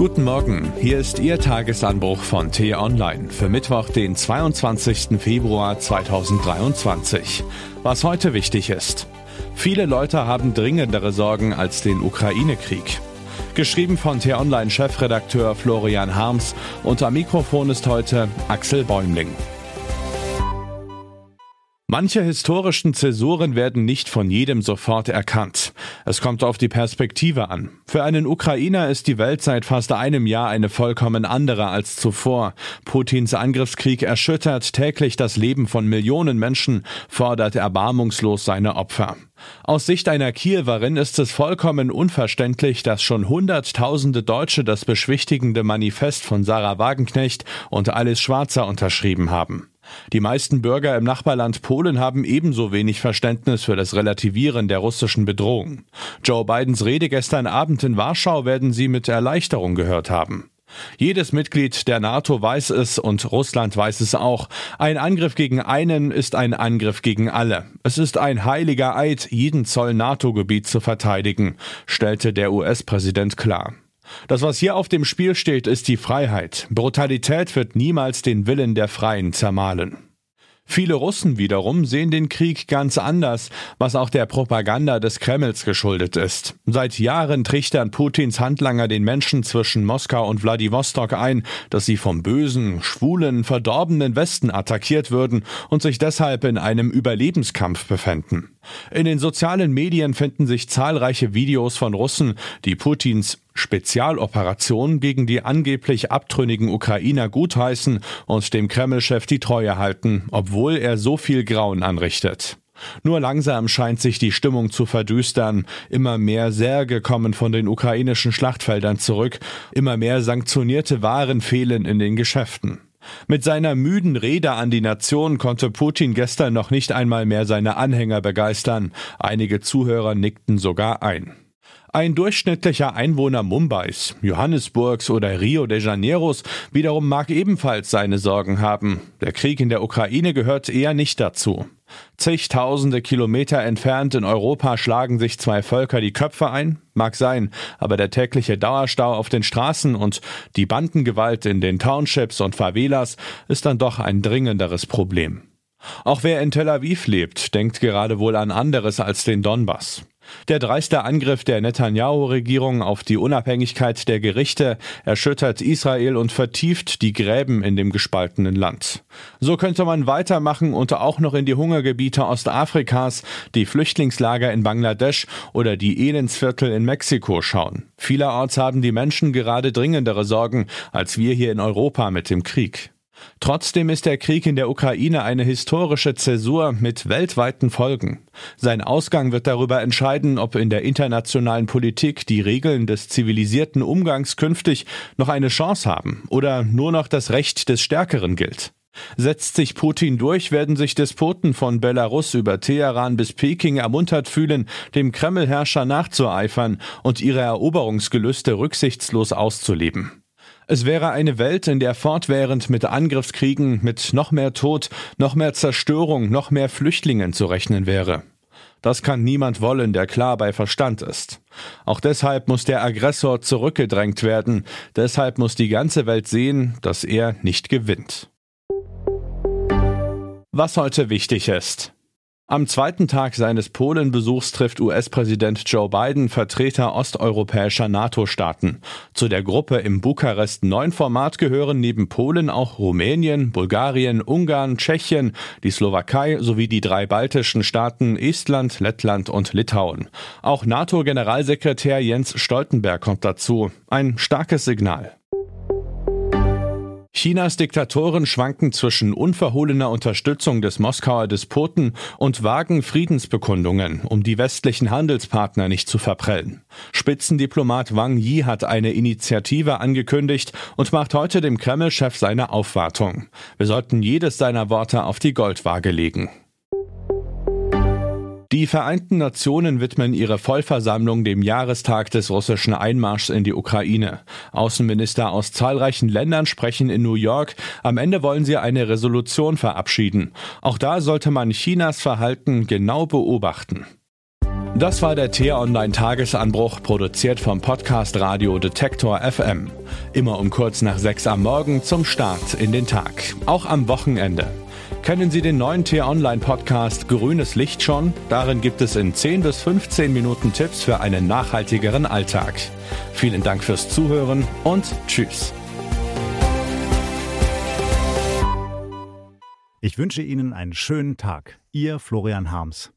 Guten Morgen, hier ist Ihr Tagesanbruch von T-Online für Mittwoch, den 22. Februar 2023. Was heute wichtig ist. Viele Leute haben dringendere Sorgen als den Ukraine-Krieg. Geschrieben von T-Online-Chefredakteur Florian Harms und am Mikrofon ist heute Axel Bäumling. Manche historischen Zäsuren werden nicht von jedem sofort erkannt. Es kommt auf die Perspektive an. Für einen Ukrainer ist die Welt seit fast einem Jahr eine vollkommen andere als zuvor. Putins Angriffskrieg erschüttert täglich das Leben von Millionen Menschen, fordert erbarmungslos seine Opfer. Aus Sicht einer Kiewerin ist es vollkommen unverständlich, dass schon Hunderttausende Deutsche das beschwichtigende Manifest von Sarah Wagenknecht und Alice Schwarzer unterschrieben haben. Die meisten Bürger im Nachbarland Polen haben ebenso wenig Verständnis für das Relativieren der russischen Bedrohung. Joe Bidens Rede gestern Abend in Warschau werden Sie mit Erleichterung gehört haben. Jedes Mitglied der NATO weiß es und Russland weiß es auch. Ein Angriff gegen einen ist ein Angriff gegen alle. Es ist ein heiliger Eid, jeden Zoll NATO-Gebiet zu verteidigen, stellte der US-Präsident klar. Das, was hier auf dem Spiel steht, ist die Freiheit. Brutalität wird niemals den Willen der Freien zermahlen. Viele Russen wiederum sehen den Krieg ganz anders, was auch der Propaganda des Kremls geschuldet ist. Seit Jahren trichtern Putins Handlanger den Menschen zwischen Moskau und Wladiwostok ein, dass sie vom bösen, schwulen, verdorbenen Westen attackiert würden und sich deshalb in einem Überlebenskampf befänden. In den sozialen Medien finden sich zahlreiche Videos von Russen, die Putins Spezialoperation gegen die angeblich abtrünnigen Ukrainer gutheißen und dem Kreml-Chef die Treue halten, obwohl er so viel Grauen anrichtet. Nur langsam scheint sich die Stimmung zu verdüstern. Immer mehr Särge kommen von den ukrainischen Schlachtfeldern zurück. Immer mehr sanktionierte Waren fehlen in den Geschäften. Mit seiner müden Rede an die Nation konnte Putin gestern noch nicht einmal mehr seine Anhänger begeistern. Einige Zuhörer nickten sogar ein. Ein durchschnittlicher Einwohner Mumbais, Johannesburgs oder Rio de Janeiros wiederum mag ebenfalls seine Sorgen haben. Der Krieg in der Ukraine gehört eher nicht dazu. Zigtausende Kilometer entfernt in Europa schlagen sich zwei Völker die Köpfe ein? Mag sein, aber der tägliche Dauerstau auf den Straßen und die Bandengewalt in den Townships und Favelas ist dann doch ein dringenderes Problem. Auch wer in Tel Aviv lebt, denkt gerade wohl an anderes als den Donbass. Der dreiste Angriff der Netanyahu-Regierung auf die Unabhängigkeit der Gerichte erschüttert Israel und vertieft die Gräben in dem gespaltenen Land. So könnte man weitermachen und auch noch in die Hungergebiete Ostafrikas, die Flüchtlingslager in Bangladesch oder die Elendsviertel in Mexiko schauen. Vielerorts haben die Menschen gerade dringendere Sorgen als wir hier in Europa mit dem Krieg. Trotzdem ist der Krieg in der Ukraine eine historische Zäsur mit weltweiten Folgen. Sein Ausgang wird darüber entscheiden, ob in der internationalen Politik die Regeln des zivilisierten Umgangs künftig noch eine Chance haben oder nur noch das Recht des Stärkeren gilt. Setzt sich Putin durch, werden sich Despoten von Belarus über Teheran bis Peking ermuntert fühlen, dem Kremlherrscher nachzueifern und ihre Eroberungsgelüste rücksichtslos auszuleben. Es wäre eine Welt, in der fortwährend mit Angriffskriegen, mit noch mehr Tod, noch mehr Zerstörung, noch mehr Flüchtlingen zu rechnen wäre. Das kann niemand wollen, der klar bei Verstand ist. Auch deshalb muss der Aggressor zurückgedrängt werden, deshalb muss die ganze Welt sehen, dass er nicht gewinnt. Was heute wichtig ist. Am zweiten Tag seines Polenbesuchs trifft US-Präsident Joe Biden Vertreter osteuropäischer NATO-Staaten. Zu der Gruppe im Bukarest 9 Format gehören neben Polen auch Rumänien, Bulgarien, Ungarn, Tschechien, die Slowakei sowie die drei baltischen Staaten Estland, Lettland und Litauen. Auch NATO-Generalsekretär Jens Stoltenberg kommt dazu. Ein starkes Signal. Chinas Diktatoren schwanken zwischen unverhohlener Unterstützung des Moskauer Despoten und vagen Friedensbekundungen, um die westlichen Handelspartner nicht zu verprellen. Spitzendiplomat Wang Yi hat eine Initiative angekündigt und macht heute dem Kreml-Chef seine Aufwartung. Wir sollten jedes seiner Worte auf die Goldwaage legen. Die Vereinten Nationen widmen ihre Vollversammlung dem Jahrestag des russischen Einmarschs in die Ukraine. Außenminister aus zahlreichen Ländern sprechen in New York. Am Ende wollen sie eine Resolution verabschieden. Auch da sollte man Chinas Verhalten genau beobachten. Das war der T-Online Tagesanbruch, produziert vom Podcast Radio Detektor FM. Immer um kurz nach sechs am Morgen zum Start in den Tag. Auch am Wochenende. Kennen Sie den neuen T-Online-Podcast Grünes Licht schon? Darin gibt es in 10 bis 15 Minuten Tipps für einen nachhaltigeren Alltag. Vielen Dank fürs Zuhören und Tschüss. Ich wünsche Ihnen einen schönen Tag. Ihr Florian Harms.